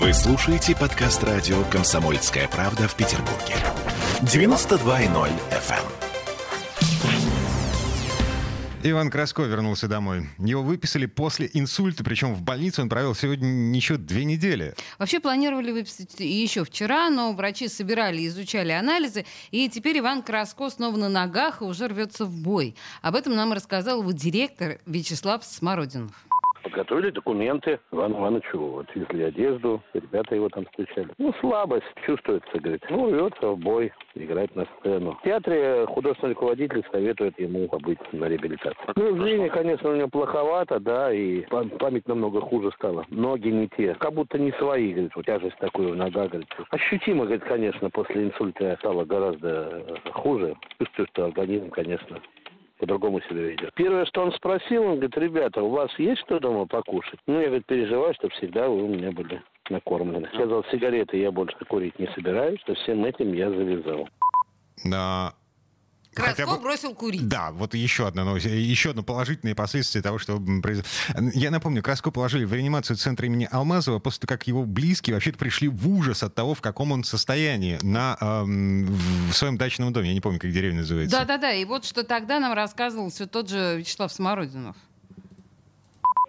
Вы слушаете подкаст радио «Комсомольская правда» в Петербурге. 92.0 FM. Иван Краско вернулся домой. Его выписали после инсульта, причем в больнице он провел сегодня еще две недели. Вообще планировали выписать еще вчера, но врачи собирали и изучали анализы, и теперь Иван Краско снова на ногах и уже рвется в бой. Об этом нам рассказал его директор Вячеслав Смородинов. Подготовили документы Ивану Ивановичу, вот, везли одежду, ребята его там встречали. Ну, слабость чувствуется, говорит. Ну, рвется в бой, играть на сцену. В театре художественный руководитель советует ему побыть на реабилитации. Ну, зрение, конечно, у него плоховато, да, и память намного хуже стала. Ноги не те, как будто не свои, говорит, вот тяжесть такую в ногах, говорит. Ощутимо, говорит, конечно, после инсульта стало гораздо хуже. Чувствую, что организм, конечно, по-другому себя ведет. Первое, что он спросил, он говорит, ребята, у вас есть что дома покушать? Ну, я, говорит, переживаю, чтобы всегда вы у меня были накормлены. Сказал, сигареты я больше курить не собираюсь, что всем этим я завязал. Да, Краско бы... бросил курить. Да, вот еще одна новость, еще одно положительное последствие того, что произошло. Я напомню, Краско положили в реанимацию центра имени Алмазова после того, как его близкие вообще-то пришли в ужас от того, в каком он состоянии на, эм, в своем дачном доме. Я не помню, как деревня называется. Да-да-да, и вот что тогда нам рассказывал все тот же Вячеслав Смородинов.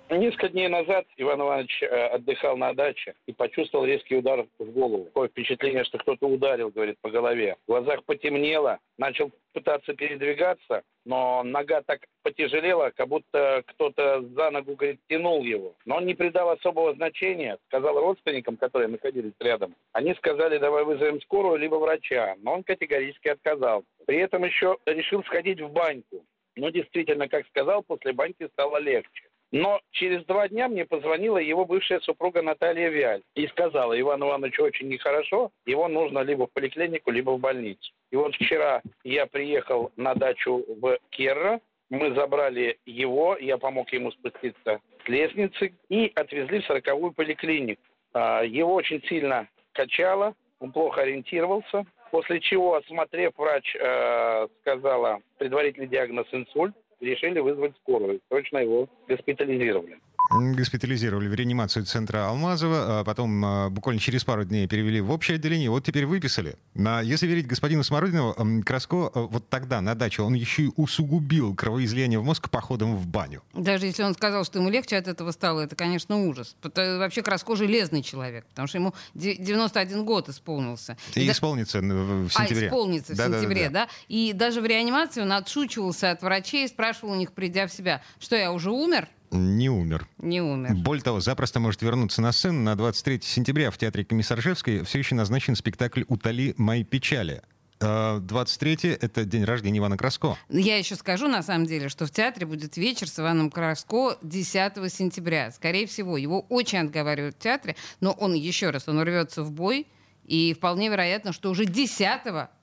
Несколько дней назад Иван Иванович э, отдыхал на даче и почувствовал резкий удар в голову. Такое впечатление, что кто-то ударил, говорит, по голове. В глазах потемнело, начал пытаться передвигаться, но нога так потяжелела, как будто кто-то за ногу, говорит, тянул его. Но он не придал особого значения, сказал родственникам, которые находились рядом. Они сказали, давай вызовем скорую, либо врача. Но он категорически отказал. При этом еще решил сходить в баньку. Но действительно, как сказал, после баньки стало легче. Но через два дня мне позвонила его бывшая супруга Наталья Виаль и сказала, Иван Иванович очень нехорошо, его нужно либо в поликлинику, либо в больницу. И вот вчера я приехал на дачу в Керра, мы забрали его, я помог ему спуститься с лестницы и отвезли в сороковую поликлинику. А, его очень сильно качало, он плохо ориентировался, после чего, осмотрев, врач э, сказала предварительный диагноз инсульт, решили вызвать скорую. Срочно его госпитализировали госпитализировали в реанимацию центра Алмазова, а потом а, буквально через пару дней перевели в общее отделение, вот теперь выписали. А если верить господину Смородинову, Краско а, вот тогда на даче он еще и усугубил кровоизлияние в мозг походом в баню. Даже если он сказал, что ему легче от этого стало, это, конечно, ужас. Это вообще Краско железный человек, потому что ему 91 год исполнился. И, и исполнится в сентябре. А, исполнится в да, сентябре, да, да, да. И даже в реанимации он отшучивался от врачей, спрашивал у них, придя в себя, что я уже умер? Не умер. Не умер. Более того, запросто может вернуться на сцену. На 23 сентября в Театре Комиссаржевской все еще назначен спектакль «Утоли мои печали». 23 а, это день рождения Ивана Краско. Я еще скажу, на самом деле, что в театре будет вечер с Иваном Краско 10 сентября. Скорее всего, его очень отговаривают в театре, но он, еще раз, он рвется в бой, и вполне вероятно, что уже 10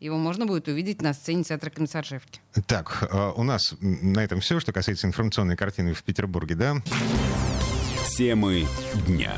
его можно будет увидеть на сцене театра Комиссаржевки. Так, а, у нас на этом все, что касается информационной картины в Петербурге, да? Темы дня.